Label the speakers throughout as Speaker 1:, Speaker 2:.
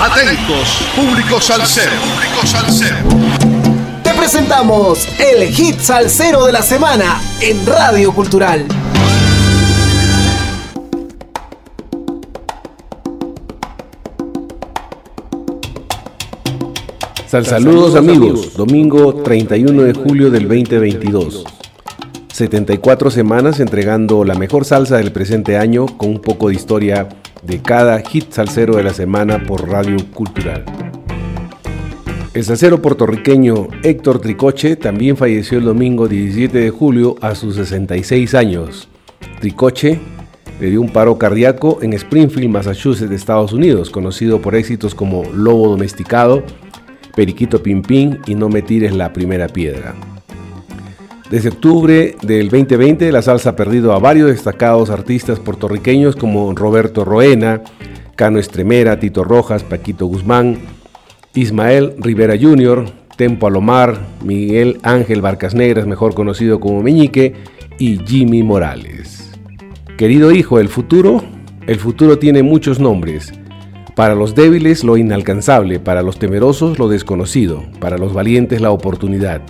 Speaker 1: Atentos, público salsero. Público salsero.
Speaker 2: Te presentamos el hit salsero de la semana en Radio Cultural.
Speaker 3: Saludos amigos, domingo 31 de julio del 2022. 74 semanas entregando la mejor salsa del presente año con un poco de historia de cada hit salsero de la semana por Radio Cultural. El salsero puertorriqueño Héctor Tricoche también falleció el domingo 17 de julio a sus 66 años. Tricoche le dio un paro cardíaco en Springfield, Massachusetts, Estados Unidos, conocido por éxitos como Lobo Domesticado, Periquito Pimpín y No me tires la primera piedra. Desde octubre del 2020, la salsa ha perdido a varios destacados artistas puertorriqueños como Roberto Roena, Cano Estremera, Tito Rojas, Paquito Guzmán, Ismael Rivera Jr., Tempo Alomar, Miguel Ángel Barcas Negras, mejor conocido como Meñique, y Jimmy Morales. Querido hijo, el futuro, el futuro tiene muchos nombres. Para los débiles lo inalcanzable, para los temerosos lo desconocido, para los valientes la oportunidad.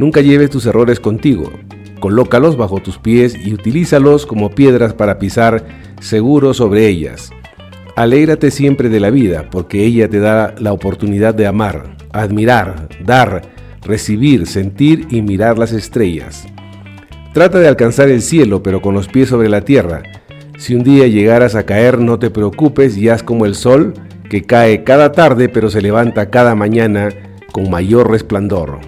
Speaker 3: Nunca lleves tus errores contigo, colócalos bajo tus pies y utilízalos como piedras para pisar seguro sobre ellas. Alégrate siempre de la vida, porque ella te da la oportunidad de amar, admirar, dar, recibir, sentir y mirar las estrellas. Trata de alcanzar el cielo, pero con los pies sobre la tierra, si un día llegaras a caer, no te preocupes y haz como el sol, que cae cada tarde pero se levanta cada mañana con mayor resplandor.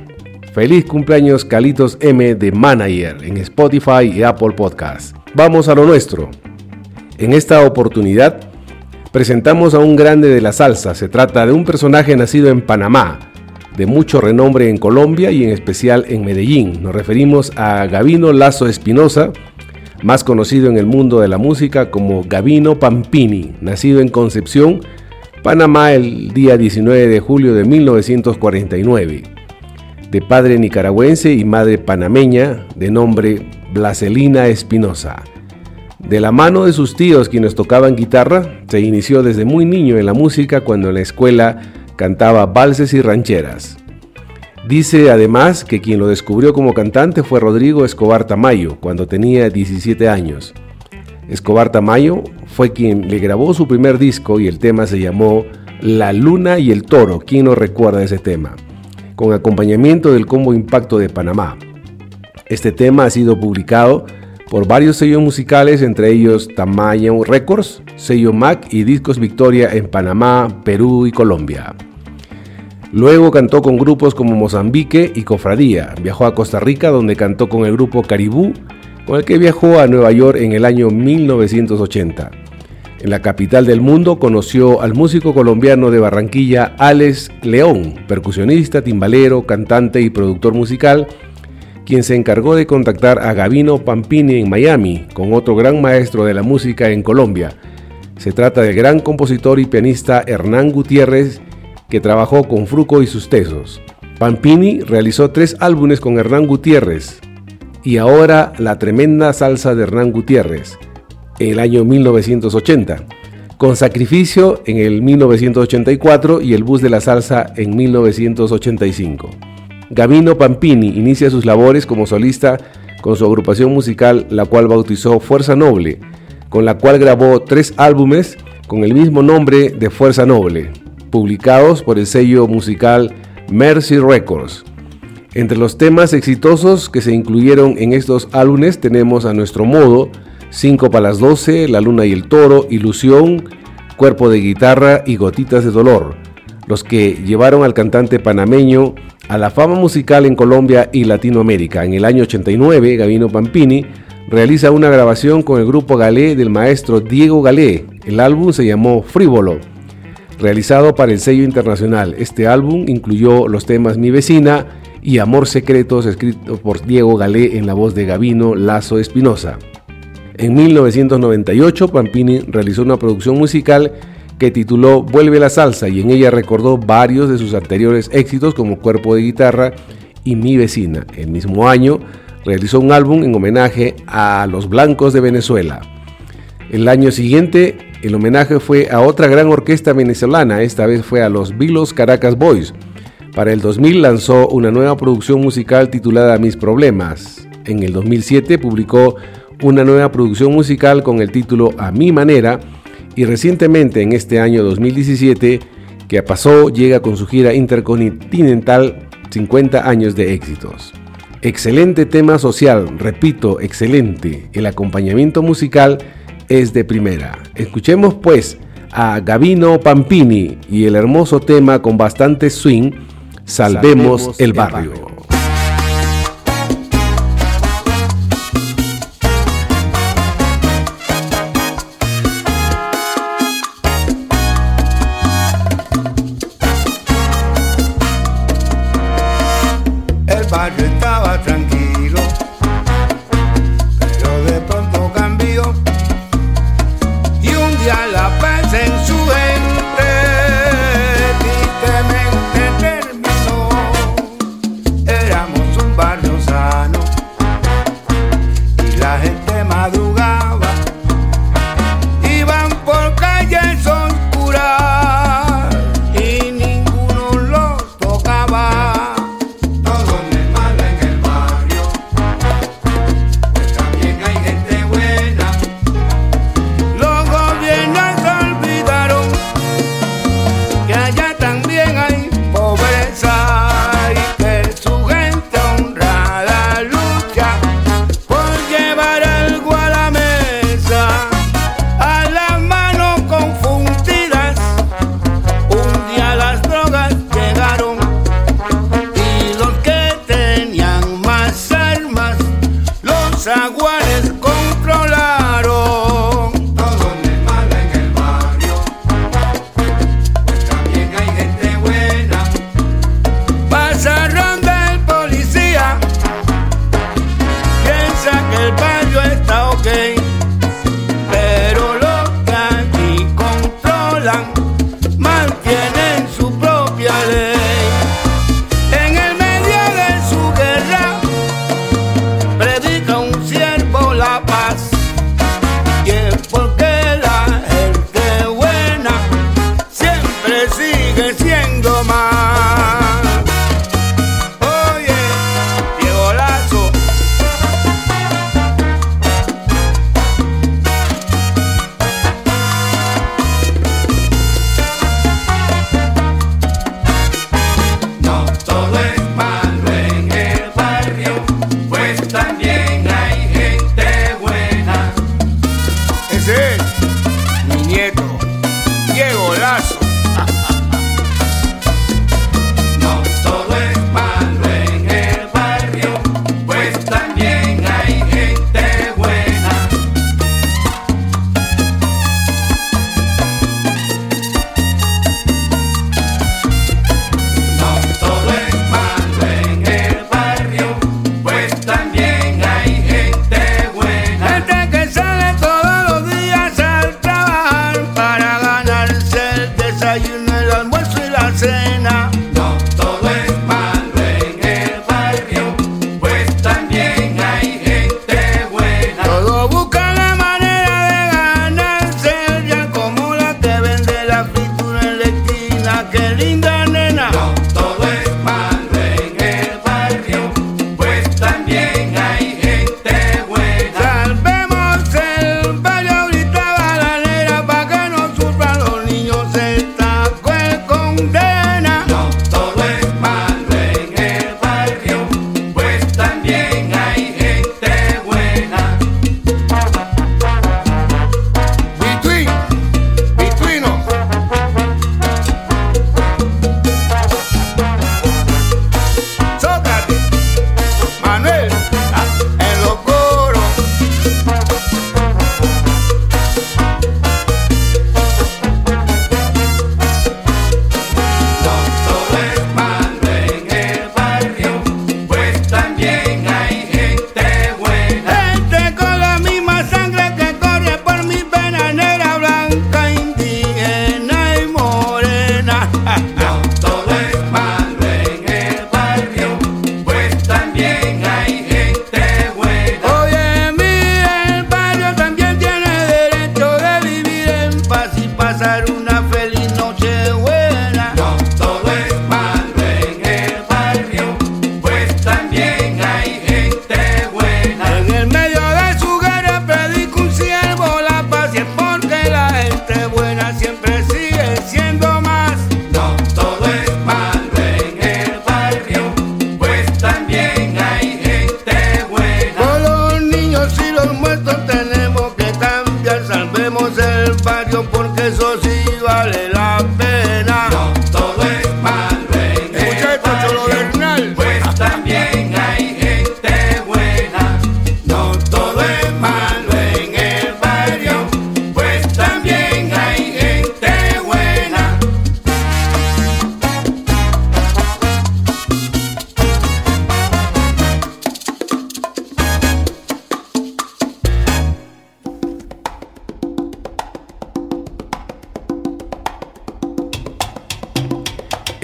Speaker 3: Feliz cumpleaños Calitos M de Manager en Spotify y Apple Podcast. Vamos a lo nuestro. En esta oportunidad presentamos a un grande de la salsa. Se trata de un personaje nacido en Panamá, de mucho renombre en Colombia y en especial en Medellín. Nos referimos a Gavino Lazo Espinosa, más conocido en el mundo de la música como Gavino Pampini, nacido en Concepción, Panamá el día 19 de julio de 1949. De padre nicaragüense y madre panameña, de nombre Blaselina Espinosa. De la mano de sus tíos quienes tocaban guitarra, se inició desde muy niño en la música cuando en la escuela cantaba valses y rancheras. Dice además que quien lo descubrió como cantante fue Rodrigo Escobar Tamayo cuando tenía 17 años. Escobar Tamayo fue quien le grabó su primer disco y el tema se llamó La Luna y el Toro. ¿Quién no recuerda ese tema? Con acompañamiento del combo Impacto de Panamá. Este tema ha sido publicado por varios sellos musicales, entre ellos Tamayo Records, sello Mac y Discos Victoria en Panamá, Perú y Colombia. Luego cantó con grupos como Mozambique y Cofradía. Viajó a Costa Rica donde cantó con el grupo Caribú, con el que viajó a Nueva York en el año 1980. En la capital del mundo conoció al músico colombiano de Barranquilla Alex León, percusionista, timbalero, cantante y productor musical, quien se encargó de contactar a Gavino Pampini en Miami, con otro gran maestro de la música en Colombia. Se trata del gran compositor y pianista Hernán Gutiérrez, que trabajó con Fruco y sus tesos. Pampini realizó tres álbumes con Hernán Gutiérrez y ahora la tremenda salsa de Hernán Gutiérrez en el año 1980, con Sacrificio en el 1984 y El Bus de la Salsa en 1985. Gavino Pampini inicia sus labores como solista con su agrupación musical, la cual bautizó Fuerza Noble, con la cual grabó tres álbumes con el mismo nombre de Fuerza Noble, publicados por el sello musical Mercy Records. Entre los temas exitosos que se incluyeron en estos álbumes tenemos a nuestro modo, 5 para las 12, La Luna y el Toro, Ilusión, Cuerpo de Guitarra y Gotitas de Dolor, los que llevaron al cantante panameño a la fama musical en Colombia y Latinoamérica. En el año 89, Gavino Pampini realiza una grabación con el grupo Galé del maestro Diego Galé. El álbum se llamó Frívolo realizado para el sello internacional. Este álbum incluyó los temas Mi vecina y Amor Secretos, escrito por Diego Galé en la voz de Gavino Lazo Espinosa. En 1998, Pampini realizó una producción musical que tituló Vuelve la salsa y en ella recordó varios de sus anteriores éxitos como Cuerpo de Guitarra y Mi vecina. El mismo año realizó un álbum en homenaje a los blancos de Venezuela. El año siguiente
Speaker 4: El homenaje fue a otra gran orquesta venezolana, esta vez fue a los Vilos Caracas Boys. Para el 2000 lanzó una nueva producción musical titulada Mis Problemas. En el 2007 publicó una nueva producción musical con el título A mi manera y recientemente en este año 2017 que pasó llega con su gira intercontinental 50 años de éxitos. Excelente tema social, repito, excelente. El acompañamiento musical es de primera. Escuchemos pues a Gavino Pampini y el hermoso tema con bastante swing, Salvemos, el barrio.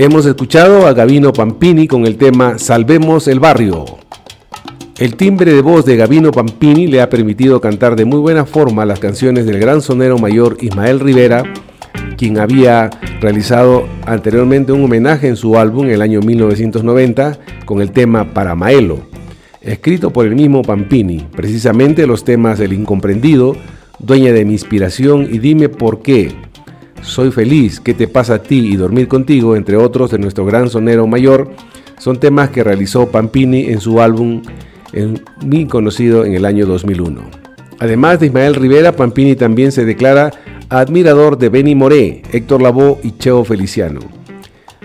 Speaker 3: Hemos escuchado a Gavino Pampini con el tema Salvemos el Barrio. El timbre de voz de Gavino Pampini le ha permitido cantar de muy buena forma las canciones del gran sonero mayor Ismael Rivera, quien había realizado anteriormente un homenaje en su álbum en el año 1990 con el tema Para Maelo, escrito por el mismo Pampini, precisamente los temas El Incomprendido, Dueña de mi inspiración y Dime por qué, soy feliz, ¿qué te pasa a ti? y dormir contigo, entre otros de nuestro gran sonero mayor, son temas que realizó Pampini en su álbum en, muy conocido en el año 2001. Además de Ismael Rivera, Pampini también se declara admirador de Benny Moré, Héctor Lavoe y Cheo Feliciano.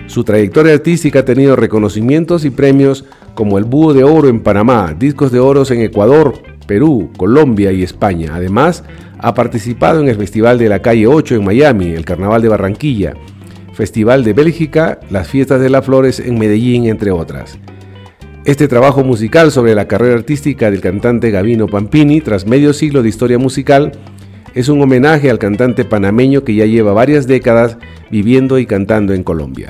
Speaker 3: Su trayectoria artística ha tenido reconocimientos y premios como el Búho de Oro en Panamá, Discos de Oro en Ecuador, Perú, Colombia y España. Además, ha participado en el Festival de la Calle 8 en Miami, el Carnaval de Barranquilla, Festival de Bélgica, las Fiestas de las Flores en Medellín, entre otras. Este trabajo musical sobre la carrera artística del cantante Gavino Pampini, tras medio siglo de historia musical, es un homenaje al cantante panameño que ya lleva varias décadas viviendo y cantando en Colombia.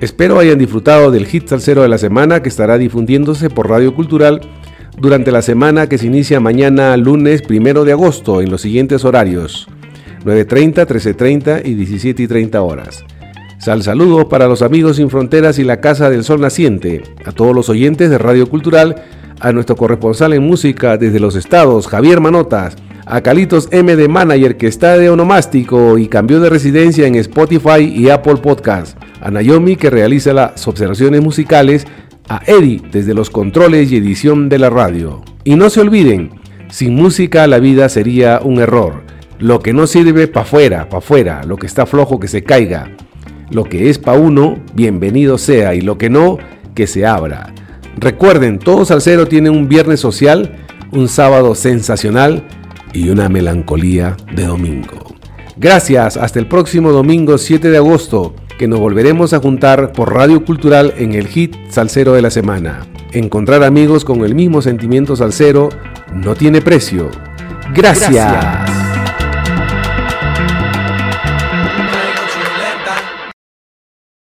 Speaker 3: Espero hayan disfrutado del hit salsero de la semana que estará difundiéndose por Radio Cultural durante la semana que se inicia mañana lunes 1 de agosto en los siguientes horarios 9.30, 13.30 y 17.30 horas. Sal saludos para los amigos sin fronteras y la Casa del Sol Naciente, a todos los oyentes de Radio Cultural, a nuestro corresponsal en música desde los estados, Javier Manotas, a Calitos M de Manager que está de onomástico y cambió de residencia en Spotify y Apple Podcast, a Naomi que realiza las observaciones musicales, a Eddie desde los controles y edición de la radio. Y no se olviden, sin música la vida sería un error. Lo que no sirve pa' fuera, pa' fuera, lo que está flojo que se caiga. Lo que es pa' uno, bienvenido sea, y lo que no, que se abra. Recuerden, todo salsero tiene un viernes social, un sábado sensacional y una melancolía de domingo. Gracias, hasta el próximo domingo 7 de agosto, que nos volveremos a juntar por Radio Cultural en el hit salsero de la semana. Encontrar amigos con el mismo sentimiento salsero no tiene precio. Gracias.